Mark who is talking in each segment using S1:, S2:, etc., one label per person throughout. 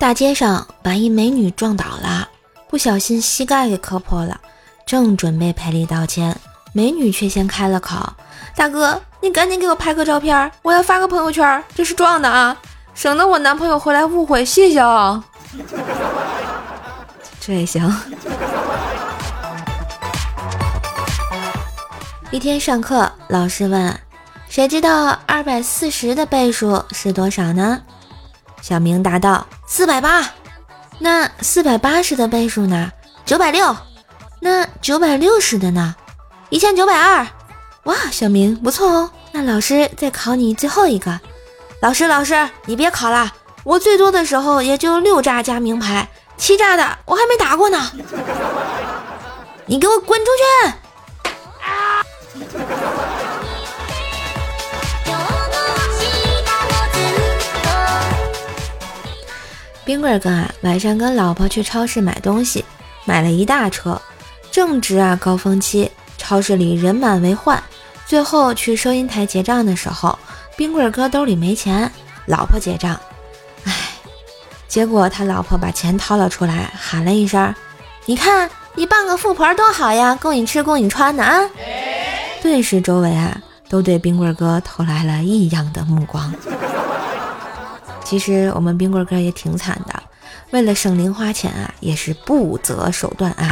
S1: 大街上把一美女撞倒了，不小心膝盖给磕破了，正准备赔礼道歉，美女却先开了口：“大哥，你赶紧给我拍个照片，我要发个朋友圈，这是撞的啊，省得我男朋友回来误会，谢谢啊。”这也行。一天上课，老师问：“谁知道二百四十的倍数是多少呢？”小明答道：“四百八。”那四百八十的倍数呢？九百六。那九百六十的呢？一千九百二。哇，小明不错哦。那老师再考你最后一个。老师，老师，你别考了，我最多的时候也就六炸加名牌，七炸的我还没打过呢。你给我滚出去！冰棍儿哥啊，晚上跟老婆去超市买东西，买了一大车。正值啊高峰期，超市里人满为患。最后去收银台结账的时候，冰棍儿哥兜里没钱，老婆结账。唉，结果他老婆把钱掏了出来，喊了一声：“你看，你半个富婆多好呀，供你吃，供你穿的啊！”顿时，周围啊都对冰棍儿哥投来了异样的目光。其实我们冰棍哥也挺惨的，为了省零花钱啊，也是不择手段啊。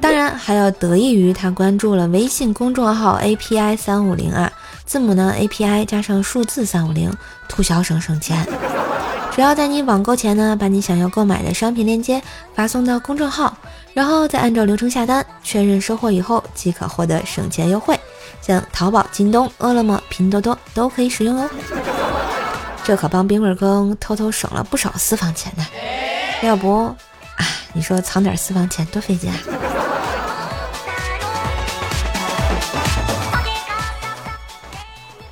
S1: 当然还要得益于他关注了微信公众号 API 三五零啊，字母呢 API 加上数字三五零，图小省省钱。只要在你网购前呢，把你想要购买的商品链接发送到公众号，然后再按照流程下单，确认收货以后即可获得省钱优惠。像淘宝、京东、饿了么、拼多多都可以使用哦。这可帮冰棍儿哥偷偷省了不少私房钱呢。要不，啊，你说藏点私房钱多费劲啊！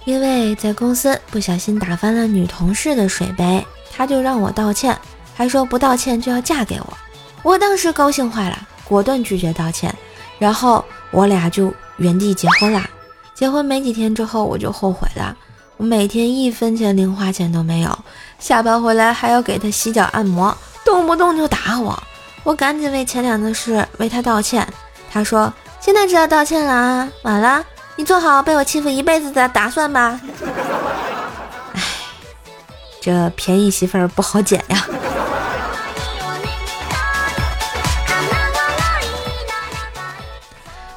S1: 因为在公司不小心打翻了女同事的水杯，他就让我道歉，还说不道歉就要嫁给我。我当时高兴坏了，果断拒绝道歉，然后我俩就原地结婚了。结婚没几天之后，我就后悔了。我每天一分钱零花钱都没有，下班回来还要给他洗脚按摩，动不动就打我。我赶紧为前两的事为他道歉。他说：“现在知道道歉了啊？晚了，你做好被我欺负一辈子的打算吧。”哎，这便宜媳妇儿不好捡呀。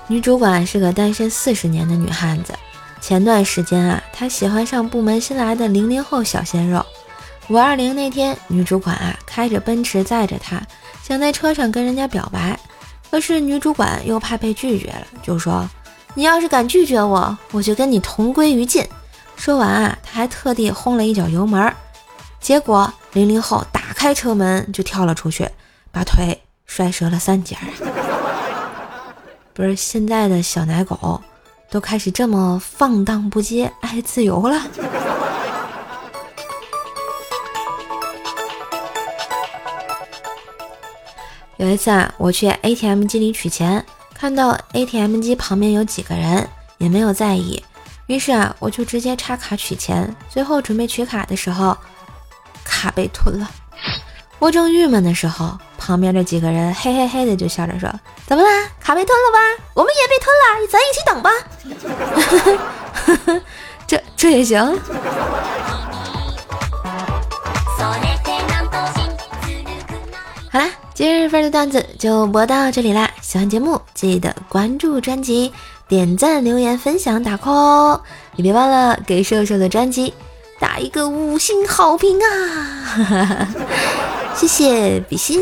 S1: 女主管是个单身四十年的女汉子。前段时间啊，他喜欢上部门新来的零零后小鲜肉。五二零那天，女主管啊开着奔驰载着他，想在车上跟人家表白，可是女主管又怕被拒绝了，就说：“你要是敢拒绝我，我就跟你同归于尽。”说完啊，他还特地轰了一脚油门，结果零零后打开车门就跳了出去，把腿摔折了三截。不是现在的小奶狗，都开始这么放荡不羁、爱自由了。有一次啊，我去 ATM 机里取钱，看到 ATM 机旁边有几个人，也没有在意，于是啊，我就直接插卡取钱。最后准备取卡的时候，卡被吞了。我正郁闷的时候，旁边这几个人嘿嘿嘿的就笑着说：“怎么啦？卡被吞了吧？我们也被吞了，咱一起等吧。”这这也行。好啦，今日份的段子就播到这里啦！喜欢节目记得关注专辑、点赞、留言、分享、打 call 哦！也别忘了给瘦瘦的专辑打一个五星好评啊！谢谢比心。